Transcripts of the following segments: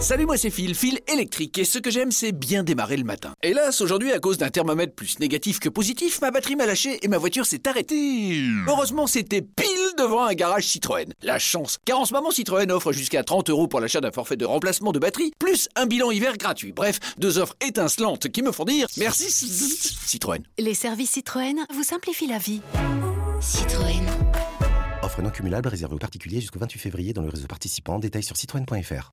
Salut, moi c'est Phil, Phil électrique, et ce que j'aime c'est bien démarrer le matin. Hélas, aujourd'hui, à cause d'un thermomètre plus négatif que positif, ma batterie m'a lâché et ma voiture s'est arrêtée. Heureusement, c'était pile devant un garage Citroën. La chance, car en ce moment Citroën offre jusqu'à 30 euros pour l'achat d'un forfait de remplacement de batterie, plus un bilan hiver gratuit. Bref, deux offres étincelantes qui me font dire merci Citroën. Les services Citroën vous simplifient la vie. Citroën. Offre non cumulable réservée aux particuliers jusqu'au 28 février dans le réseau participant. Détails sur citroën.fr.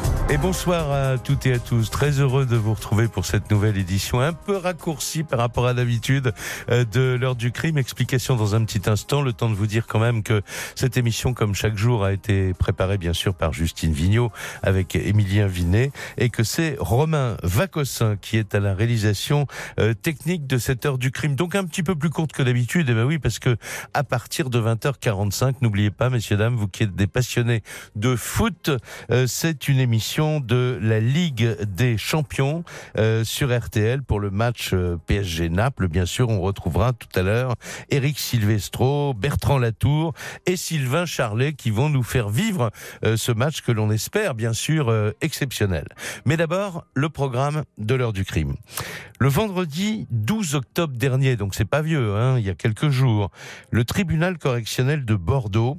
Et bonsoir à toutes et à tous. Très heureux de vous retrouver pour cette nouvelle édition un peu raccourcie par rapport à d'habitude euh, de l'heure du crime. Explication dans un petit instant. Le temps de vous dire quand même que cette émission, comme chaque jour, a été préparée bien sûr par Justine Vignot avec Émilien Vinet et que c'est Romain Vacossin qui est à la réalisation euh, technique de cette heure du crime. Donc un petit peu plus courte que d'habitude. Et ben oui, parce que à partir de 20h45, n'oubliez pas, messieurs, dames, vous qui êtes des passionnés de foot, euh, c'est une émission de la Ligue des Champions euh, sur RTL pour le match euh, PSG Naples. Bien sûr, on retrouvera tout à l'heure Eric Silvestro, Bertrand Latour et Sylvain Charlet qui vont nous faire vivre euh, ce match que l'on espère bien sûr exceptionnel. Mais d'abord, le programme de l'heure du crime. Le vendredi 12 octobre dernier, donc c'est pas vieux, hein, il y a quelques jours, le tribunal correctionnel de Bordeaux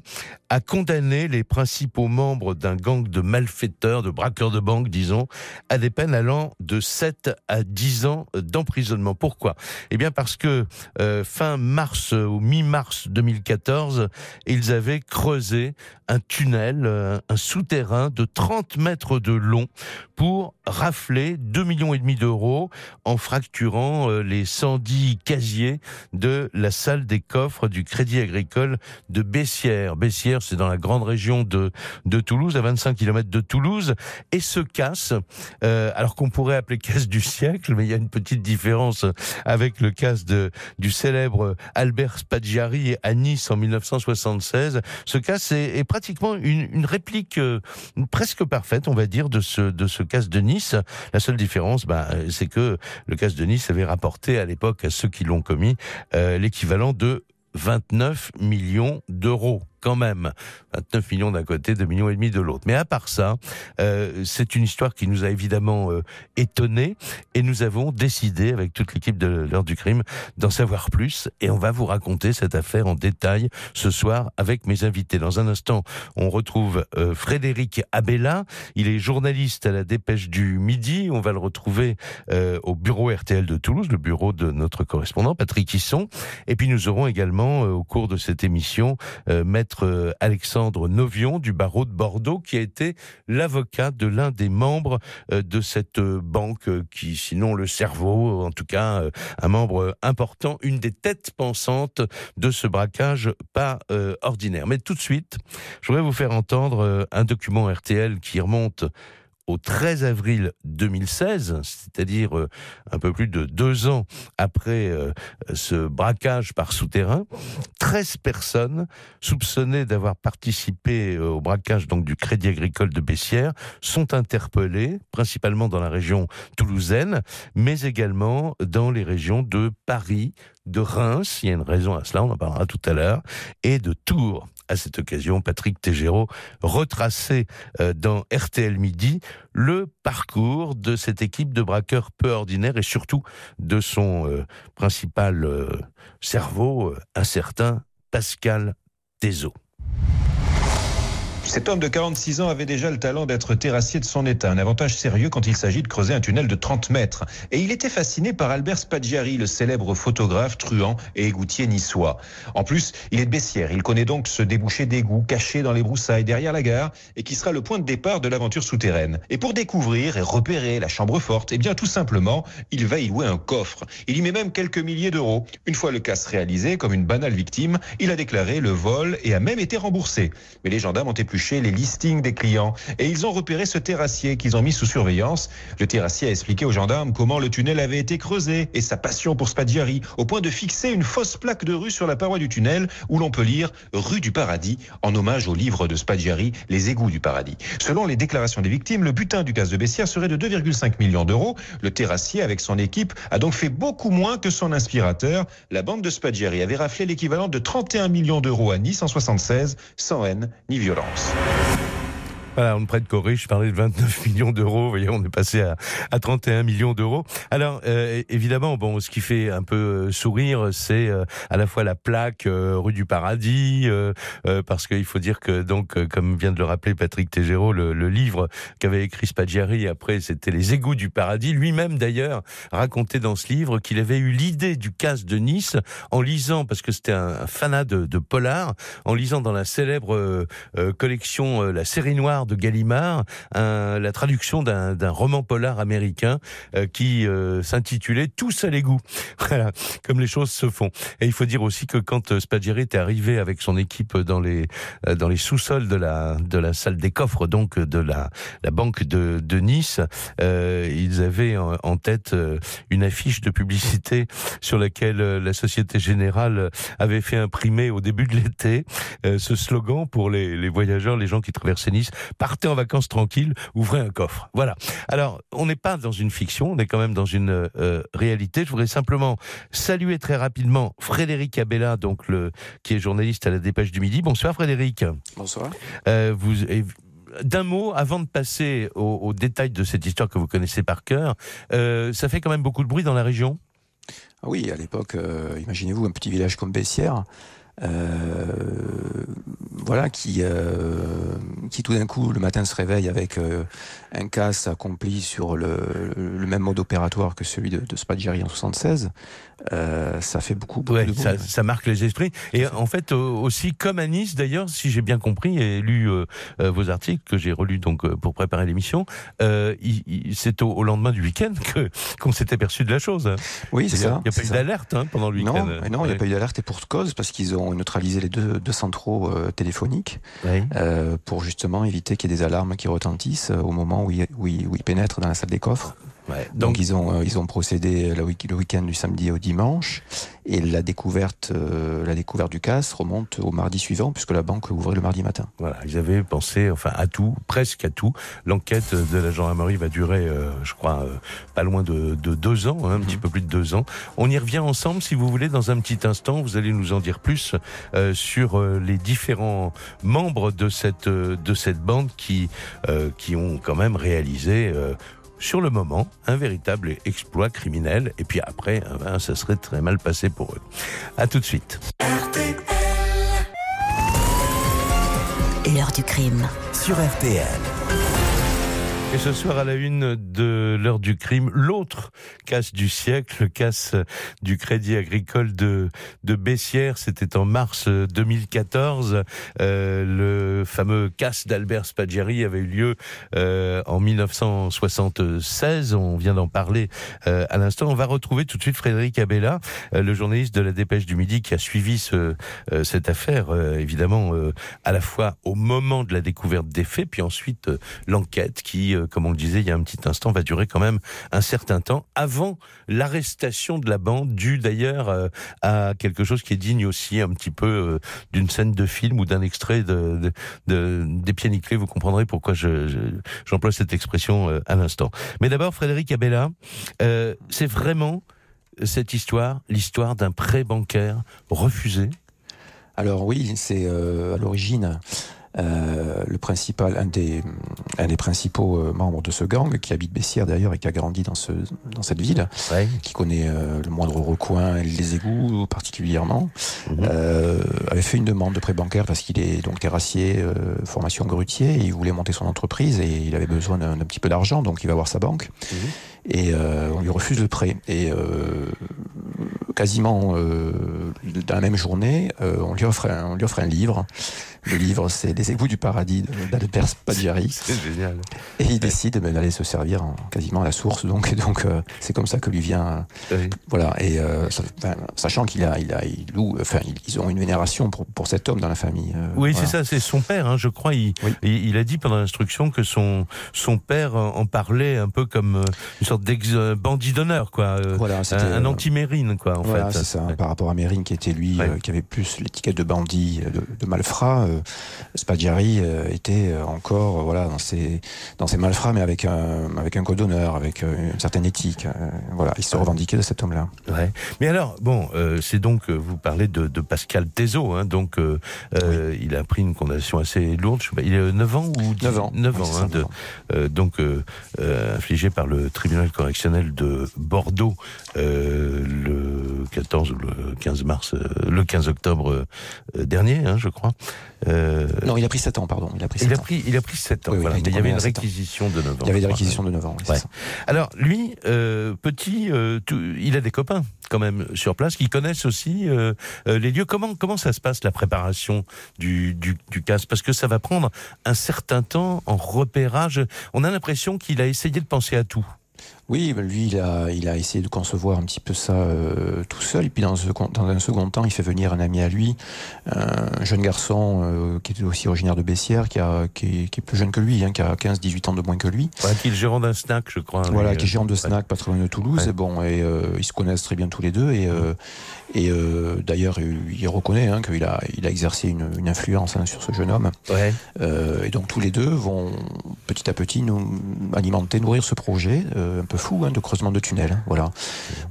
a condamné les principaux membres d'un gang de malfaiteurs, de braqueurs de banque, disons, à des peines allant de 7 à 10 ans d'emprisonnement. Pourquoi? Eh bien parce que euh, fin mars ou mi-mars 2014, ils avaient creusé un tunnel, euh, un souterrain de 30 mètres de long pour rafler 2 millions et demi d'euros en fracturant euh, les 110 casiers de la salle des coffres du Crédit Agricole de Bessières. Bessières, c'est dans la grande région de, de Toulouse, à 25 km de Toulouse, et se casse, euh, alors qu'on pourrait appeler casse du siècle, mais il y a une petite différence avec le casse de, du célèbre Albert Spaggiari à Nice en 1976. Ce casse est, est pratiquement une, une réplique euh, presque parfaite, on va dire, de ce, de ce casse de Nice. La seule différence, bah, c'est que le casse de Nice avait rapporté à l'époque à ceux qui l'ont commis euh, l'équivalent de 29 millions d'euros quand même. 29 millions d'un côté, 2 millions et demi de l'autre. Mais à part ça, euh, c'est une histoire qui nous a évidemment euh, étonnés et nous avons décidé avec toute l'équipe de l'heure du crime d'en savoir plus et on va vous raconter cette affaire en détail ce soir avec mes invités. Dans un instant, on retrouve euh, Frédéric Abella. Il est journaliste à la Dépêche du Midi. On va le retrouver euh, au bureau RTL de Toulouse, le bureau de notre correspondant Patrick Hisson. Et puis nous aurons également au cours de cette émission euh, euh, Alexandre Novion du barreau de Bordeaux qui a été l'avocat de l'un des membres euh, de cette euh, banque qui sinon le cerveau en tout cas un membre important une des têtes pensantes de ce braquage pas ordinaire. Mais tout de suite je voudrais vous faire entendre un document RTL qui remonte au 13 avril 2016, c'est-à-dire euh, un peu plus de deux ans après euh, ce braquage par souterrain, 13 personnes soupçonnées d'avoir participé euh, au braquage du Crédit Agricole de Bessières sont interpellées, principalement dans la région toulousaine, mais également dans les régions de Paris, de Reims, il y a une raison à cela, on en parlera tout à l'heure, et de Tours. À cette occasion, Patrick Tégéraud retracé euh, dans RTL Midi le parcours de cette équipe de braqueurs peu ordinaires et surtout de son euh, principal euh, cerveau, un certain Pascal Thézot. Cet homme de 46 ans avait déjà le talent d'être terrassier de son état, un avantage sérieux quand il s'agit de creuser un tunnel de 30 mètres. Et il était fasciné par Albert Spaggiari, le célèbre photographe, truand et égoutier niçois. En plus, il est de Bessières, il connaît donc ce débouché d'égout caché dans les broussailles derrière la gare et qui sera le point de départ de l'aventure souterraine. Et pour découvrir et repérer la chambre forte, eh bien tout simplement, il va y louer un coffre. Il y met même quelques milliers d'euros. Une fois le casse réalisé, comme une banale victime, il a déclaré le vol et a même été remboursé. Mais les gendarmes ont épluché les listings des clients et ils ont repéré ce terrassier qu'ils ont mis sous surveillance. Le terrassier a expliqué aux gendarmes comment le tunnel avait été creusé et sa passion pour Spaggiari au point de fixer une fausse plaque de rue sur la paroi du tunnel où l'on peut lire rue du paradis en hommage au livre de Spaggiari Les égouts du paradis. Selon les déclarations des victimes, le butin du casse de Bessières serait de 2,5 millions d'euros. Le terrassier avec son équipe a donc fait beaucoup moins que son inspirateur. La bande de Spaggiari avait raflé l'équivalent de 31 millions d'euros à Nice en 76 sans haine ni violence. Peace. Voilà, on ne prête qu'au riche. Je parlais de 29 millions d'euros. Vous voyez, on est passé à, à 31 millions d'euros. Alors, euh, évidemment, bon, ce qui fait un peu euh, sourire, c'est euh, à la fois la plaque rue du Paradis, parce qu'il faut dire que, donc, comme vient de le rappeler Patrick Tegero, le, livre qu'avait écrit Spaggiari, après, c'était Les égouts du paradis. Lui-même, d'ailleurs, racontait dans ce livre qu'il avait eu l'idée du casse de Nice en lisant, parce que c'était un, fanat de polar, en lisant dans la célèbre collection La série noire de Gallimard, la traduction d'un roman polar américain euh, qui euh, s'intitulait Tous à l'égout. Voilà, comme les choses se font. Et il faut dire aussi que quand euh, Spaggiari était arrivé avec son équipe dans les euh, dans les sous-sols de la de la salle des coffres, donc de la la banque de, de Nice, euh, ils avaient en, tête une affiche de publicité sur laquelle la Société Générale avait fait imprimer au début de l'été ce slogan pour les, les voyageurs, les gens qui traversaient Nice partez en vacances tranquille, ouvrez un coffre. Voilà. Alors, on n'est pas dans une fiction, on est quand même dans une euh, réalité. Je voudrais simplement saluer très rapidement Frédéric Abella, donc le qui est journaliste à la Dépêche du Midi. Bonsoir Frédéric. Bonsoir. Euh, vous d'un mot, avant de passer aux, détails de cette histoire que vous connaissez par cœur, euh, ça fait quand même beaucoup de bruit dans la région? Ah oui, à l'époque, euh, imaginez-vous un petit village comme Bessières. Euh, voilà, qui, euh, qui tout d'un coup le matin se réveille avec euh, un casse accompli sur le, même mode opératoire que celui de, de en 76, euh, ça fait beaucoup, beaucoup ouais, de. Ça, ça, marque les esprits. Et en fait, aussi, comme à Nice, d'ailleurs, si j'ai bien compris et lu euh, vos articles que j'ai relus donc pour préparer l'émission, c'est au, au, lendemain du week-end qu'on s'est aperçu de la chose. Oui, c'est ça. Il n'y a pas eu d'alerte hein, pendant le week-end. Non, il n'y a pas eu d'alerte et pour cause parce qu'ils ont neutralisé les deux, deux centraux euh, téléphoniques euh, pour justement éviter qu'il y ait des alarmes qui retentissent au moment où ils, où, ils, où ils pénètrent dans la salle des coffres. Ouais, donc, donc, ils ont euh, ils ont procédé le, week- le week-end du samedi au dimanche et la découverte euh, la découverte du casse remonte au mardi suivant puisque la banque ouvrait le mardi matin. Voilà, ils avaient pensé enfin à tout, presque à tout. L'enquête de la gendarmerie va durer, euh, je crois, euh, pas loin de, de deux ans, hein, un mmh. petit peu plus de deux ans. On y revient ensemble, si vous voulez, dans un petit instant. Vous allez nous en dire plus euh, sur les différents membres de cette de cette bande qui qui ont quand même réalisé sur le moment, un véritable exploit criminel. Et puis après, ben, ça serait très mal passé pour eux. À tout de suite. L'heure du crime. Sur RTL. Et ce soir à la une de l'heure du crime, l'autre casse du siècle, le casse du crédit agricole de, de Bessières. C'était en mars 2014. Euh, le fameux casse d'Albert Spaggiari avait eu lieu euh, en 1976. On vient d'en parler euh, à l'instant. On va retrouver tout de suite Frédéric Abella, le journaliste de la Dépêche du Midi qui a suivi ce, cette affaire, évidemment, à la fois au moment de la découverte des faits, puis ensuite l'enquête qui comme on le disait il y a un petit instant, va durer quand même un certain temps avant l'arrestation de la bande, due d'ailleurs euh, à quelque chose qui est digne aussi un petit peu euh, d'une scène de film ou d'un extrait de, de, de, des pieds nickelés. Vous comprendrez pourquoi je, je, j'emploie cette expression euh, à l'instant. Mais d'abord, Frédéric Abella, c'est vraiment cette histoire, l'histoire d'un prêt bancaire refusé? Alors oui, c'est à l'origine euh, le principal, un des, un des principaux euh, membres de ce gang, qui habite Bessières d'ailleurs et qui a grandi dans, ce, dans cette ville, ouais. qui connaît euh, le moindre recoin et les égouts particulièrement, mmh. avait fait une demande de prêt bancaire parce qu'il est donc terrassier, euh, formation grutier, il voulait monter son entreprise et il avait besoin d'un petit peu d'argent, donc il va voir sa banque. Mmh. Et euh, on lui refuse le prêt. Et quasiment euh, dans la même journée, euh, on, lui offre un, on lui offre un livre. Le livre, c'est Les égouts du paradis d'Albert Spaggiari. C'est génial. Et il décide ben, d'aller se servir en, quasiment à la source. Donc, donc euh, c'est comme ça que lui vient. Oui. Voilà. Et euh, sachant qu'il a, il a, il loue, enfin, ils- ont une vénération pour, pour cet homme dans la famille. euh, Oui, voilà. c'est ça, c'est son père, hein, je crois. Il, Oui. il, il a dit pendant l'instruction que son, son père en parlait un peu comme une sorte d'ex-bandit d'honneur, quoi. euh, Voilà, un, anti-mérine, quoi, en voilà, fait. c'est ça. Ouais. Par rapport à Mérine, qui était lui, Ouais. euh, qui avait plus l'étiquette de bandit, de, de malfrat, euh, Spaggiari euh, était euh, encore, euh, voilà, dans ses, dans ses malfrats, mais avec un, avec un code d'honneur, avec euh, une certaine éthique. euh, voilà, il se revendiquait de cet homme-là. Ouais. Mais alors, bon, euh, c'est donc, euh, vous parlez de, de Pascal Thézeau, hein, donc euh, euh, il a pris une condamnation assez lourde, il a 9 ans ou 10 9 ans. 9 Oui, ans, hein, ça, de, 9 ans. euh, donc euh, euh, infligé par le tribunal correctionnel de Bordeaux euh, le 14 ou le 15 mars, euh, le 15 octobre euh, dernier, hein, je crois. Euh, Non, il a pris 7 ans, pardon. Il a pris il 7 a ans. pris, il a pris 7 ans. Oui, oui, voilà. il Mais il y avait une réquisition de 9 ans. Il y avait des réquisitions de 9 ans. oui, Ouais. Alors lui, euh, petit, euh, tout- il a des copains quand même sur place qui connaissent aussi les lieux. Comment comment ça se passe la préparation du du, du casse Parce que ça va prendre un certain temps en repérage. On a l'impression qu'il a essayé de penser à tout. Oui, ben lui, il a, il a essayé de concevoir un petit peu ça euh, tout seul. Et puis, dans, ce- dans un second temps, il fait venir un ami à lui, un jeune garçon euh, qui était aussi originaire de Bessières, qui, a, qui, est, qui est plus jeune que lui, hein, qui a 15-18 ans de moins que lui. Ouais, qui est le gérant d'un snack, je crois. Voilà, qui est euh, gérant de snack, pas très loin de Toulouse. Ouais. Et bon, et euh, ils se connaissent très bien tous les deux. Et, euh, et euh, d'ailleurs, il reconnaît hein, qu'il a, il a exercé une, une influence hein, sur ce jeune homme. Ouais. Euh, et donc tous les deux vont petit à petit nous alimenter, nourrir ce projet euh, peu fou hein, de creusement de tunnels. hein, voilà.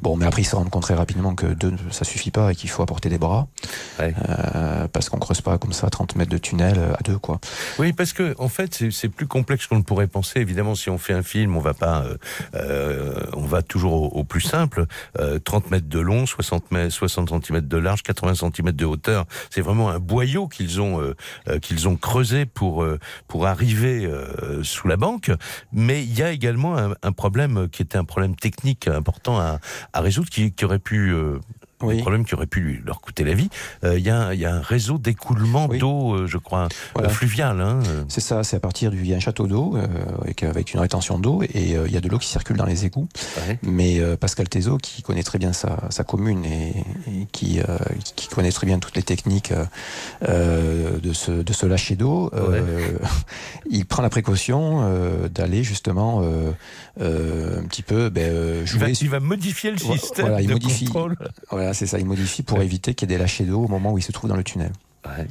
Bon, mais après ils se rendent compte très rapidement que deux, ça suffit pas et qu'il faut apporter des bras Ouais. euh, parce qu'on creuse pas comme ça 30 mètres de tunnel euh, à deux quoi. Oui, parce que en fait, c'est- plus complexe qu'on le pourrait penser. Évidemment, si on fait un film, on va pas, euh, euh, on va toujours au, au plus simple. Euh, 30 mètres de long, 60 mètres, 60 cm de large, 80 cm de hauteur. C'est vraiment un boyau qu'ils ont qu'ils ont creusé pour pour arriver sous la banque. Mais il y a également un, un problème qui était un problème technique important à, résoudre, qui, qui aurait pu un Oui. problème qui aurait pu lui, leur coûter la vie. Euh, Il y, a, un- il y a un réseau d'écoulement Oui. d'eau, euh, je crois, Voilà. euh, fluvial. Hein. C'est ça, c'est à partir du il y a un château d'eau avec, avec une rétention d'eau et il y a de l'eau qui circule dans les égouts. Ouais. Mais Pascal Thézeau, qui connaît très bien sa, sa commune et, et qui, qui connaît très bien toutes les techniques de, ce, de ce lâcher d'eau, il prend la précaution d'aller justement un petit peu ben, Il va, jouer. il va modifier le système voilà, il de modifie. contrôle. Voilà, c'est ça, il modifie pour éviter qu'il y ait des lâchers d'eau au moment où il se trouve dans le tunnel. Ouais.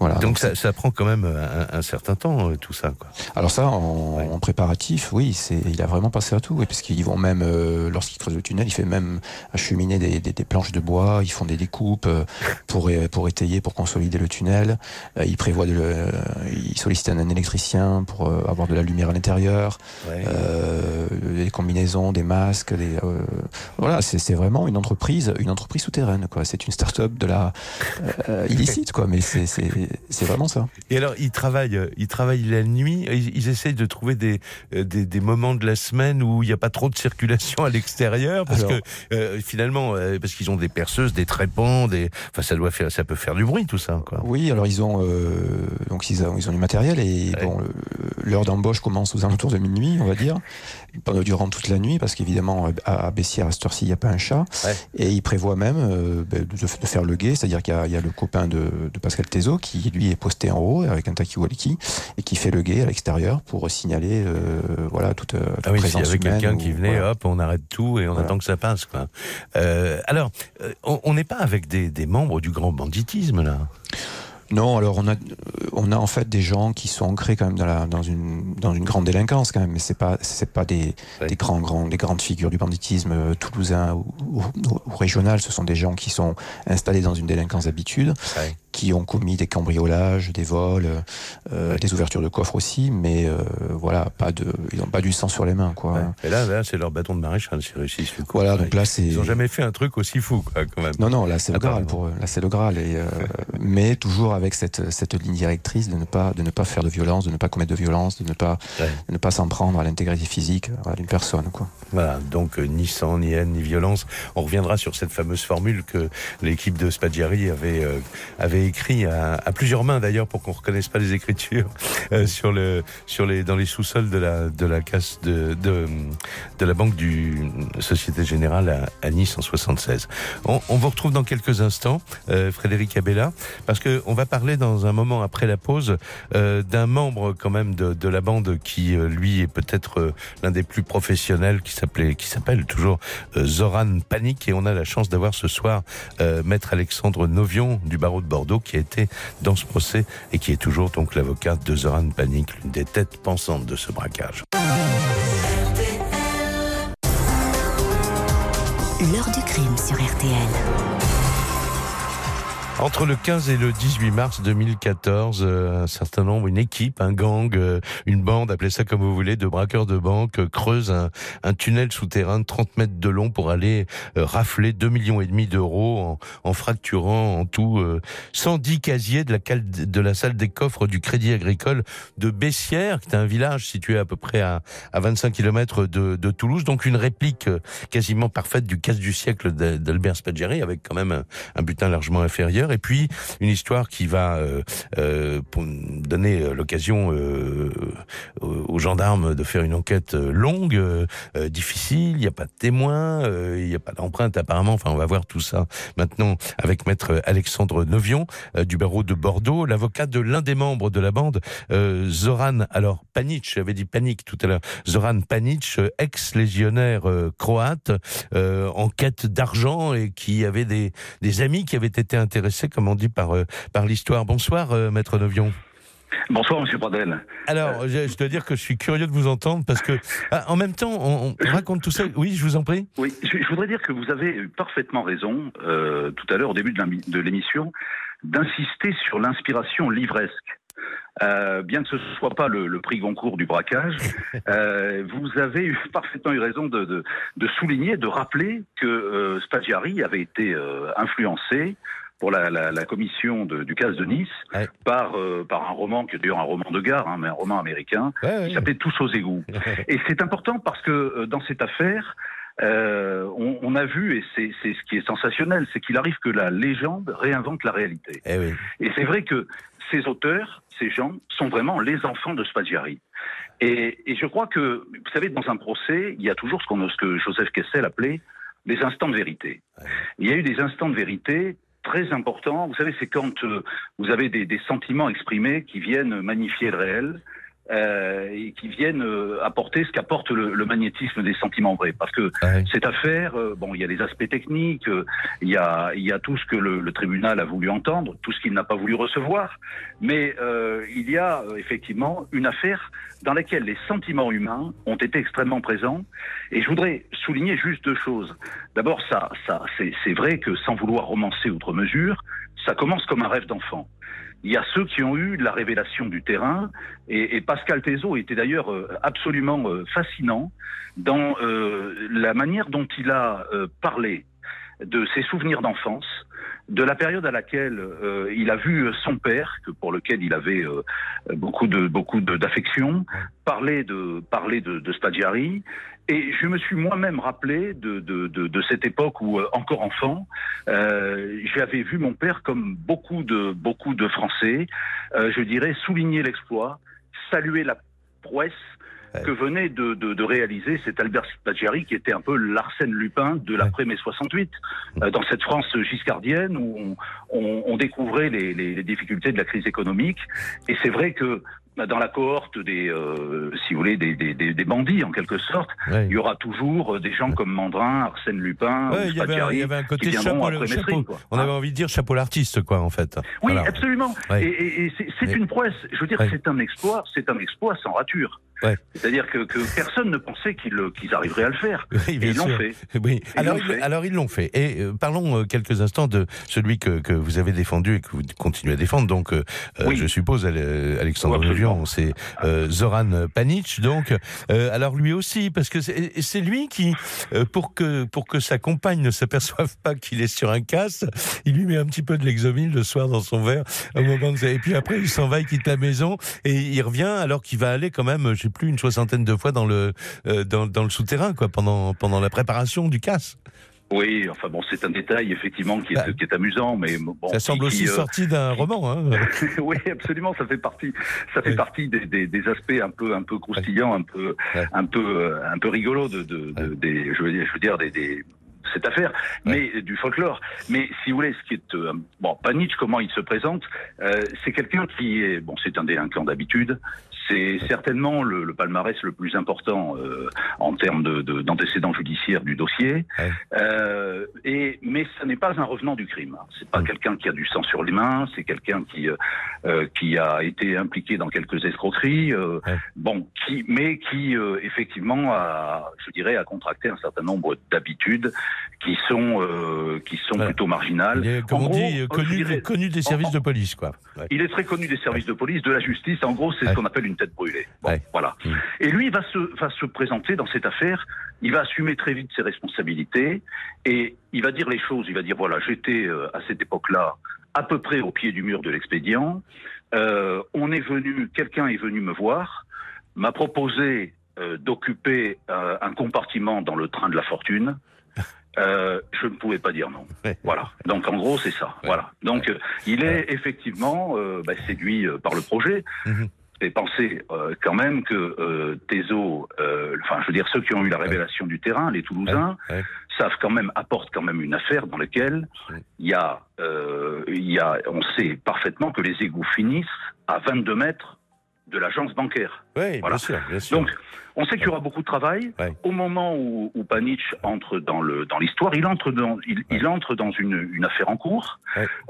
Voilà, donc ça, ça prend quand même un, un certain temps, euh, tout ça. Quoi. Alors ça, en, Ouais. en préparatif, oui, c'est, il a vraiment passé à tout, oui, parce qu'ils vont même, euh, lorsqu'ils creusent le tunnel, il fait même acheminer des, des, des planches de bois, ils font des découpes euh, pour, pour étayer, pour consolider le tunnel. Euh, il prévoit de le, il sollicite un électricien pour euh, avoir de la lumière à l'intérieur, Ouais. euh, des combinaisons, des masques, des, euh, voilà, c'est, vraiment une entreprise, une entreprise souterraine, quoi. C'est une start-up de la euh, illicite, quoi, mais c'est, c'est, vraiment ça. Et alors, ils travaillent, ils travaillent la nuit. Ils, ils essayent de trouver des, euh, des, des moments de la semaine où il n'y a pas trop de circulation à l'extérieur, parce Alors- que euh, finalement, euh, parce qu'ils ont des perceuses, des trépans, des, enfin, ça doit faire, ça peut faire du bruit, tout ça. Quoi. Oui, alors ils ont euh, donc ils ont, ils ont du matériel et Ouais. bon l'heure d'embauche commence aux alentours de minuit, on va dire, pendant durant toute la nuit parce qu'évidemment à, à Bessières à cette heure-ci il n'y a pas un chat Ouais. et ils prévoient même euh, ben, de, de faire le guet, c'est-à-dire qu'il y a, il y a le copain de, de Pascal Thézeau qui lui est posté en haut avec un takiwaliki et qui fait le guet à l'extérieur pour signaler euh, voilà toute, toute Ah oui, s'il y présence avait humaine quelqu'un qui venait, voilà. hop, on arrête tout et on Voilà. attend que ça passe. Quoi. Euh, alors, euh, on on n'est pas avec des, des membres du grand banditisme là. Non, alors on a, on a en fait des gens qui sont ancrés quand même dans, la, dans, une, dans une grande délinquance quand même, mais c'est pas, c'est pas des, Ouais. des grands, grands, des grandes figures du banditisme euh, toulousain ou, ou- ou régional. Ce sont des gens qui sont installés dans une délinquance d'habitude, Ouais. qui ont commis des cambriolages, des vols, euh, des ouvertures de coffres aussi, mais euh, voilà, pas de, ils n'ont pas du sang sur les mains, quoi. Ouais. Et là, là c'est leur bâton de maréchal s'ils réussissent. coup. Voilà, donc là c'est. Ils n'ont jamais fait un truc aussi fou, quoi, quand même. Non, non, là c'est le. Graal pour eux. Là c'est le Graal. Et, euh, mais toujours toujours avec cette, cette ligne directrice de ne, pas, de ne pas faire de violence, de ne pas commettre de violence, de ne pas, Ouais. de ne pas s'en prendre à l'intégrité physique d'une personne. Quoi. Voilà, donc euh, ni sang, ni haine, ni violence. On reviendra sur cette fameuse formule que l'équipe de Spaggiari avait euh, avait écrit à, à plusieurs mains d'ailleurs pour qu'on reconnaisse pas les écritures euh, sur le sur les dans les sous-sols de la de la casse de de, de la banque du Société Générale à, à Nice en 76. On, on vous retrouve dans quelques instants, euh, Frédéric Abella, parce que on va parler dans un moment après la pause euh, d'un membre quand même de, la bande qui euh, lui est peut-être euh, l'un des plus professionnels qui s'appelait qui s'appelle toujours Zoran Panic et on a la chance d'avoir ce soir maître Alexandre Novion du barreau de Bordeaux qui a été dans ce procès et qui est toujours donc l'avocat de Zoran Panic, l'une des têtes pensantes de ce braquage. L'heure du crime sur RTL. Entre le 15 et le 18 mars 2014, euh, un certain nombre, une équipe, un gang, euh, une bande, appelez ça comme vous voulez, de braqueurs de banque, euh, creuse un, un tunnel souterrain de 30 mètres de long pour aller rafler 2 millions et demi d'euros en, fracturant en tout euh, 110 casiers de la, salle des coffres du Crédit Agricole de Bessières, qui est un village situé à peu près à, à 25 km de, Toulouse, donc une réplique quasiment parfaite du casse du siècle d'Al- d'Albert Spaggiari, avec quand même un butin largement inférieur. Et puis une histoire qui va euh, euh, donner euh, l'occasion aux gendarmes de faire une enquête longue, difficile. Il n'y a pas de témoins, euh, il n'y a pas d'empreinte apparemment. Enfin, on va voir tout ça maintenant avec maître Alexandre Novion euh, du barreau de Bordeaux, l'avocat de l'un des membres de la bande, Zoran. Alors Panic, j'avais dit panique tout à l'heure. Zoran Panic, ex-légionnaire croate, en quête d'argent et qui avait des amis qui avaient été intéressés, comme on dit, par, euh, par l'histoire. Bonsoir, euh, maître Novion. Bonsoir, Monsieur Pradel. Alors, je, je dois dire que je suis curieux de vous entendre parce que, ah, en même temps, on, on raconte tout ça. Oui, je vous en prie. Oui, je, je voudrais dire que vous avez eu parfaitement raison euh, tout à l'heure au début de l'émission d'insister sur l'inspiration livresque. Euh, bien que ce ne soit pas le, le prix Goncourt du braquage, euh, vous avez eu, parfaitement eu raison de, de, de souligner, de rappeler que Spaggiari avait été influencé pour la, la, la commission de- du casse de Nice Ouais. par, euh, par un roman qui est d'ailleurs un roman de gare, hein, mais un roman américain, qui s'appelait Tous aux égouts. Et c'est important parce que euh, dans cette affaire, euh, on, on a vu, et c'est ce qui est sensationnel, c'est qu'il arrive que la légende réinvente la réalité. Eh oui. Et c'est vrai que ces auteurs, ces gens, sont vraiment les enfants de Spaggiari. Et, et je crois que, vous savez, dans un procès, il y a toujours ce, qu'on- ce que Joseph Kessel appelait les instants de vérité. Il y a eu des instants de vérité très importants. Vous savez, c'est quand euh, vous avez des, des sentiments exprimés qui viennent magnifier le réel. Euh, et qui viennent euh, apporter ce qu'apporte le, le magnétisme des sentiments vrais. Parce que Ouais. cette affaire, euh, bon, il y a les aspects techniques, euh, il y a, y a tout ce que le, le tribunal a voulu entendre, tout ce qu'il n'a pas voulu recevoir, mais euh, il y a euh, effectivement une affaire dans laquelle les sentiments humains ont été extrêmement présents. Et je voudrais souligner juste deux choses. D'abord, ça, ça, c'est c'est vrai que sans vouloir romancer outre mesure, ça commence comme un rêve d'enfant. Il y a ceux qui ont eu la révélation du terrain, et, Pascal Thézot était d'ailleurs euh, absolument euh, fascinant dans euh, la manière dont il a parlé de ses souvenirs d'enfance, de la période à laquelle euh, il a vu son père, que pour lequel il avait euh, beaucoup de beaucoup d'affection, parler de parler de. Et je me suis moi-même rappelé de, de, de, cette époque où, euh, encore enfant, euh, j'avais vu mon père, comme beaucoup de beaucoup de Français, euh, je dirais, souligner l'exploit, saluer la prouesse que venait de, de, de réaliser cet Albert Spaggiari, qui était un peu l'Arsène Lupin de l'après-mai 68, euh, dans cette France giscardienne où on, on, on découvrait les, les, les difficultés de la crise économique. Et c'est vrai que bah, dans la cohorte des, euh, si vous voulez, des, des, des, des bandits en quelque sorte, Ouais. il y aura toujours euh, des gens comme Mandrin, Arsène Lupin, Ouais, ou il y avait, un- il y avait un qui côté viendront chapeau, après chapeau. On avait envie de dire chapeau l'artiste, quoi, en fait. oui, Voilà. absolument. Ouais. Et, et- et c'est une prouesse. Je veux dire, c'est un exploit, c'est un exploit sans rature. C'est-à-dire que, que, personne ne pensait qu'ils qu'ils arriveraient à le faire. Oui, et ils l'ont fait. Oui. alors, ils, alors ils l'ont fait. Et euh, parlons euh, quelques instants de celui que, que vous avez défendu et que vous continuez à défendre. Donc, euh, je suppose, Alexandre oui, c'est Zoran Panic. Donc, alors lui aussi, parce que c'est lui qui, pour que pour que sa compagne ne s'aperçoive pas qu'il est sur un casse, il lui met un petit peu de l'exomile le soir dans son verre. Au moment de... Et puis après, il s'en va, il quitte la maison et il revient alors qu'il va aller quand même, je sais plus, une soixantaine de fois dans le dans, dans le souterrain, quoi, pendant pendant la préparation du casse. Oui, enfin bon, c'est un détail effectivement qui est, bah. qui est amusant, mais bon. Ça semble aussi euh, sorti d'un roman. Hein. oui, absolument, ça fait partie, ça fait partie des, des, des, aspects un peu, un peu croustillants, un peu, un peu, euh, un peu rigolo de, de, de des, je veux dire, je veux dire des, des cette affaire, mais du folklore. Mais si vous voulez, ce qui est euh, bon, Panich, comment il se présente, euh, c'est quelqu'un qui est bon, c'est un délinquant d'habitude, c'est certainement le, le, palmarès le plus important euh, en termes d'antécédents de, judiciaires du dossier. Et, mais ce n'est pas un revenant du crime. C'est pas mm. quelqu'un qui a du sang sur les mains. C'est quelqu'un qui qui a été impliqué dans quelques escroqueries. Bon, qui, mais qui effectivement a, je dirais, a contracté un certain nombre d'habitudes qui sont qui sont plutôt marginales. Il est, comme on dit, connu, connu, des services de police, quoi. Il est très connu des services de police, de la justice. En gros, c'est ce qu'on appelle une tête brûlée. Bon, voilà. Mm. Et lui va se, va se présenter dans cette affaire, il va assumer très vite ses responsabilités et il va dire les choses, il va dire voilà, j'étais euh, à cette époque-là à peu près au pied du mur de l'expédient, euh, on est venu, quelqu'un est venu me voir, m'a proposé euh, d'occuper euh, un compartiment dans le train de la fortune. Euh, je ne pouvais pas dire non. Voilà. Donc en gros c'est ça. Voilà. Donc il est effectivement bah, séduit par le projet. Mhm et penser euh, quand même que euh, euh, enfin je veux dire ceux qui ont eu la révélation du terrain, les Toulousains, savent quand même apportent quand même une affaire dans laquelle il y a, euh, il y a, on sait parfaitement que les égouts finissent à 22 mètres de l'agence bancaire. Oui, bien sûr, bien sûr. Donc, on sait qu'il y aura beaucoup de travail. Au moment où, où Panic entre dans le dans l'histoire, il entre dans il, il, entre dans une, une affaire en cours.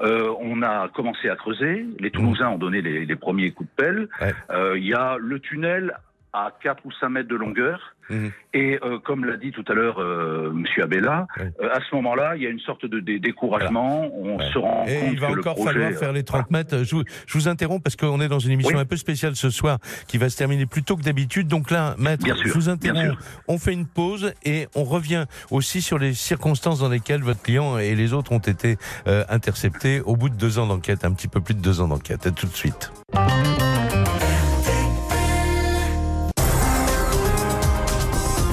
Euh, on a commencé à creuser. Les Toulousains ont donné les, les premiers coups de pelle. Euh, il y a le tunnel à 4 ou 5 mètres de longueur. Mhm. Et euh, comme l'a dit tout à l'heure euh, Monsieur Abella, euh, à ce moment-là, il y a une sorte de, découragement. On se rend Et compte il va que encore le projet, falloir faire les 30 mètres. Je vous, je vous interromps parce qu'on est dans une émission un peu spéciale ce soir qui va se terminer plus tôt que d'habitude. Donc là, maître, Bien sûr, je vous interromps. On fait une pause et on revient aussi sur les circonstances dans lesquelles votre client et les autres ont été euh, interceptés au bout de deux ans d'enquête, un petit peu plus de deux ans d'enquête. À tout de suite.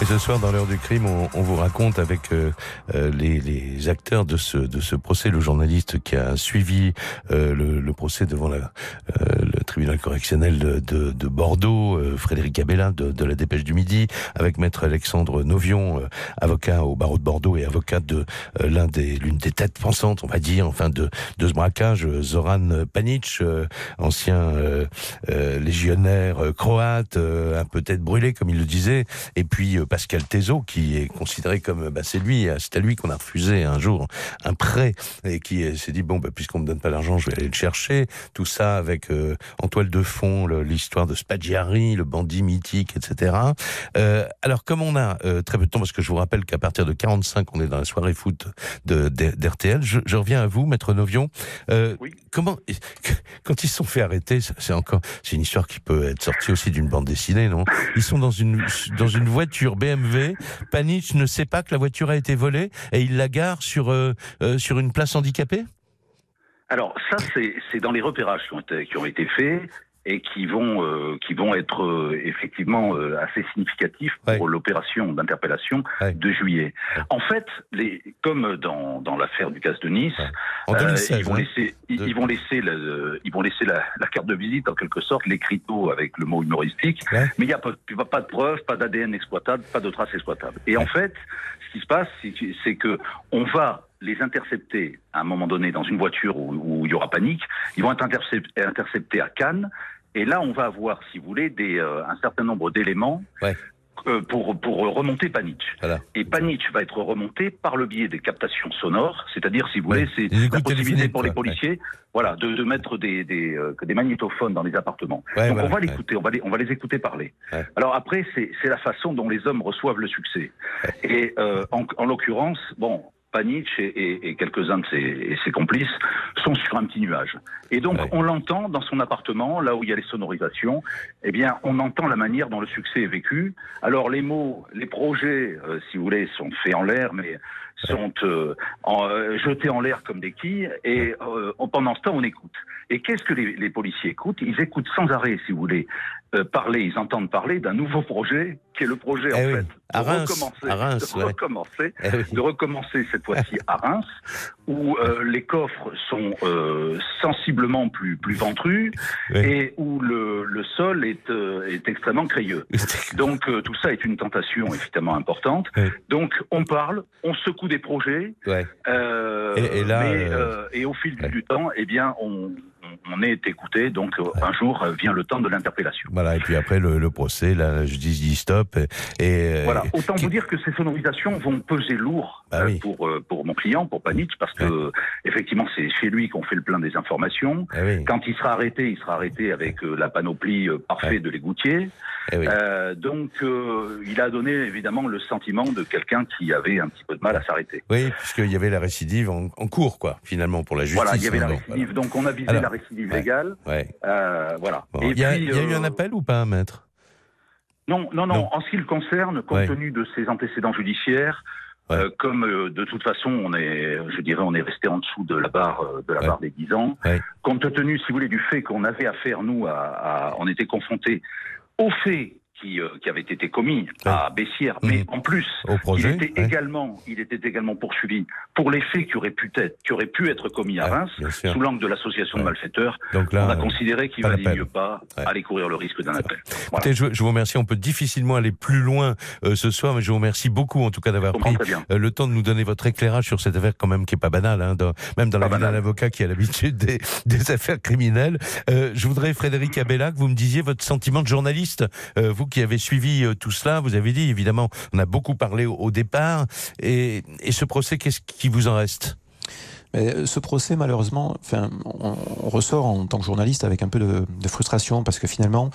Et ce soir, dans l'heure du crime, on, on vous raconte avec euh, euh, les, les, acteurs de ce, de ce procès, le journaliste qui a suivi euh, le, le, procès devant la, euh, le tribunal correctionnel de, de, de Bordeaux, euh, Frédéric Abella de, de, la Dépêche du Midi, avec maître Alexandre Novion, avocat au barreau de Bordeaux et avocat de l'un des l'une des têtes pensantes, on va dire, enfin de, de ce braquage, Zoran Panic, ancien légionnaire croate, un peu tête brûlée comme il le disait, et puis Pascal Tezo, qui est considéré comme, bah, c'est lui, c'est à lui qu'on a refusé un jour un prêt et qui s'est dit bon, bah, puisqu'on me donne pas l'argent, je vais aller le chercher. Tout ça avec euh, en toile de fond l'histoire de Spaggiari, le bandit mythique, etc. Euh, alors comme on a euh, très peu de temps, parce que je vous rappelle qu'à partir de 45, on est dans la soirée foot de d'RTL. Je, je, reviens à vous, maître Novion. Euh, oui. Comment quand ils se sont fait arrêter, c'est encore c'est une histoire qui peut être sortie aussi d'une bande dessinée, non? Ils sont dans une dans une voiture BMW. Panic ne sait pas que la voiture a été volée et il la gare sur, euh, euh, une place handicapée? Alors, ça, c'est dans les repérages qui ont été, qui ont été faits et qui vont euh, qui vont être euh, effectivement euh, assez significatifs pour l'opération d'interpellation de juillet. En fait, les, comme dans, dans l'affaire du casse de Nice, 2016, ils vont laisser ils, ils, vont laisser le, ils vont laisser la, la, carte de visite en quelque sorte, l'écriteau avec le mot humoristique, mais il n'y a pas, pas de preuves, pas d'ADN exploitable, pas de traces exploitables. Et en fait, ce qui se passe, c'est que on va les intercepter à un moment donné dans une voiture où, où il y aura panique. Ils vont être interceptés à Cannes. Et là, on va avoir, si vous voulez, des, euh, un certain nombre d'éléments ouais. euh, pour, pour remonter Panic. Voilà. Et Panic va être remonté par le biais des captations sonores, c'est-à-dire, si vous Ouais, voulez, c'est la possibilité pour les policiers voilà, de, de mettre des, des, euh, des magnétophones dans les appartements. Donc voilà, on va l'écouter, on, va les, on va les écouter parler. Alors après, c'est c'est la façon dont les hommes reçoivent le succès. Et euh, en, en l'occurrence, bon, Panic et, et- et quelques-uns de ses, et ses complices sont sur un petit nuage. Et donc, Ouais. on l'entend dans son appartement, là où il y a les sonorisations. Eh bien, on entend la manière dont le succès est vécu. Alors, les mots, les projets, euh, si vous voulez, sont faits en l'air, mais sont euh, en- euh, jetés en l'air comme des quilles. Et euh, pendant ce temps, on écoute. Et qu'est-ce que les, les policiers écoutent? Ils écoutent sans arrêt, si vous voulez, parler. Ils entendent parler d'un nouveau projet, qui est le projet, Eh en oui, fait, de à Reims, recommencer, à Reims, de ouais. recommencer Eh oui. de recommencer cette fois-ci à Reims, où euh, les coffres sont euh, sensiblement plus, plus ventrus et où le, le sol est, euh, est extrêmement crayeux. Donc tout ça est une tentation évidemment importante. Donc on parle, on secoue des projets, Ouais. Et- et là, mais, et au fil ouais. du temps, eh bien on, on- est écouté. Donc euh, un jour euh, vient le temps de l'interpellation. Voilà, et puis après le, le procès, la justice dit stop. Et, et, Voilà. Autant qui- vous dire que ces sonorisations vont peser lourd Bah euh, oui. pour pour mon client, pour Panic, parce que effectivement c'est chez lui qu'on fait le plein des informations. Eh oui, Quand il sera arrêté, il sera arrêté avec la panoplie parfaite Ouais. de l'égoutier. eh oui. Euh, donc euh, il a donné évidemment le sentiment de quelqu'un qui avait un petit peu de mal à s'arrêter. Oui, puisqu'il y avait la récidive en, en cours, quoi, finalement, pour la justice. Voilà, il y avait la hein, récidive. Donc on a visé Alors, la récidive ouais. légale. voilà. Ouais. Euh, voilà. Bon. Et Il y, a, puis, il y a eu euh, un appel ou pas, maître? Non, non, non, Non. En ce qui le concerne, compte Ouais. tenu de ses antécédents judiciaires, Ouais. euh, comme euh, de toute façon, on est, je dirais, on est resté en dessous de la barre, euh, de la Ouais. barre des 10 ans. Ouais. Compte tenu, si vous voulez, du fait qu'on avait affaire nous à, à- on était confrontés aux faits qui, euh, qui avaient été commis à Bessières, mais Mhm. en plus, il était ouais. également, il était également poursuivi pour les faits qui auraient pu être, qui auraient pu être commis à Ouais, Reims sous l'angle de l'association Ouais. de malfaiteurs. Donc là, on a considéré qu'il valait mieux pas aller courir le risque d'un appel. Voilà. écoutez, je, je vous remercie. On peut difficilement aller plus loin euh, ce soir, mais je vous remercie beaucoup, en tout cas, d'avoir pris euh, le temps de nous donner votre éclairage sur cette affaire quand même qui est pas banale, hein, dans- même dans la vie d'un banale. avocat qui a l'habitude des, des affaires criminelles. Euh, je voudrais, Frédéric Abella, que vous me disiez votre sentiment de journaliste. Euh, vous qui avez suivi euh, tout cela, vous avez dit, évidemment, on a beaucoup parlé au, départ. Et, ce procès, qu'est-ce qui vous en reste? Euh, ce procès, malheureusement, enfin, on, ressort en tant que journaliste avec un peu de, frustration parce que finalement,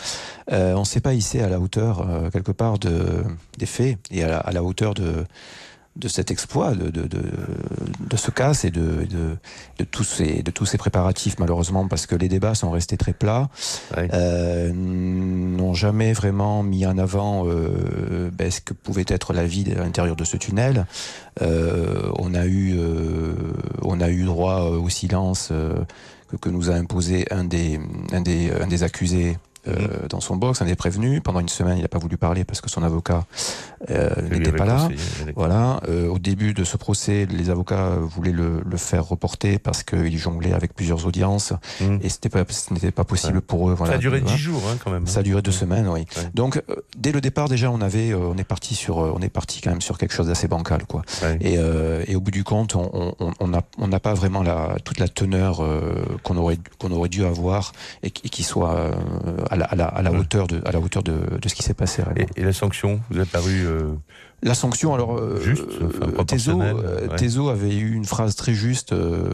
euh, on ne s'est pas hissé à la hauteur quelque part de, des faits et à la hauteur de, de cet exploit, de, de, de, de ce casse et de, de, de, tous ces, de tous ces préparatifs, malheureusement, parce que les débats sont restés très plats, Ouais. euh, n'ont jamais vraiment mis en avant euh, ben, ce que pouvait être la vie à l'intérieur de ce tunnel. Euh, on a eu, euh, on a eu droit au silence euh, que, que nous a imposé un des, un des, un des accusés. Euh, dans son box, un des prévenus. Pendant une semaine, il n'a pas voulu parler parce que son avocat euh, n'était pas là. Voilà. Euh, au début de ce procès, les avocats voulaient le, le faire reporter parce qu'il jonglait avec plusieurs audiences Mm. et c'était pas, ce n'était pas possible pour eux. Voilà, Ça a duré dix jours, hein, quand même. ça a duré deux Mm. semaines, oui. Ouais. Donc, euh, dès le départ, déjà, on avait, euh, on est parti sur, on est parti quand même sur quelque chose d'assez bancal, quoi. Et, euh, et au bout du compte, on on- on- on n'a on n'a pas vraiment la, toute la teneur euh, qu'on aurait, qu'on aurait dû avoir et qui, et qui soit à la, à la, à la Ouais. hauteur de, à la hauteur de, de ce qui s'est passé. Et, et la sanction vous a paru euh, La sanction, alors, euh, Juste, enfin, euh, euh, ouais. Avait eu une phrase très juste euh,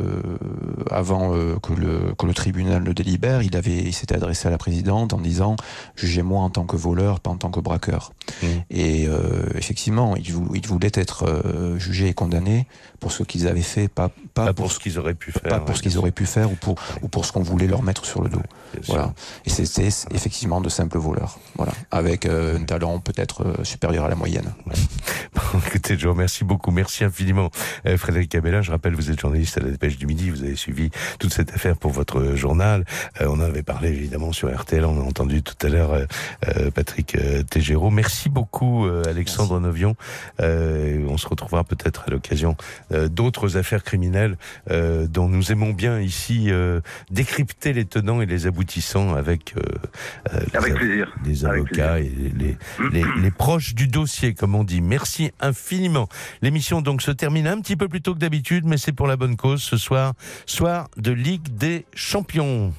avant euh, que, le, que le tribunal le délibère. Il avait, il s'était adressé à la présidente en disant jugez-moi en tant que voleur, pas en tant que braqueur. Mm. Et effectivement, il, vou- il voulait être euh, jugé et condamné pour ce qu'ils avaient fait, pas, pas, pas pour, pour ce qu'ils auraient pu faire. pas pour ce qu'ils auraient pu faire ou pour, ou pour ce qu'on voulait leur mettre sur le dos. Voilà. Et c'était effectivement de simples voleurs. Voilà. Avec un talent peut-être supérieur à la moyenne. Écoutez, je vous remercie beaucoup. Merci infiniment, euh, Frédéric Abella. Je rappelle, vous êtes journaliste à la Dépêche du Midi. Vous avez suivi toute cette affaire pour votre journal. Euh, on en avait parlé évidemment sur RTL. On a entendu tout à l'heure euh, Patrick Tégéraud. Merci beaucoup, euh, Alexandre Novion. Euh, on se retrouvera peut-être à l'occasion euh, d'autres affaires criminelles euh, dont nous aimons bien ici euh, décrypter les tenants et les aboutissants avec euh, euh, les Avec av- plaisir. les Avec avocats et les, les, les proches du dossier, comme on dit. Merci infiniment. L'émission donc se termine un petit peu plus tôt que d'habitude, mais c'est pour la bonne cause ce soir, soir de Ligue des Champions.